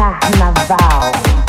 Carnaval.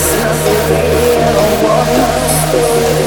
There's nothing real, what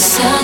searching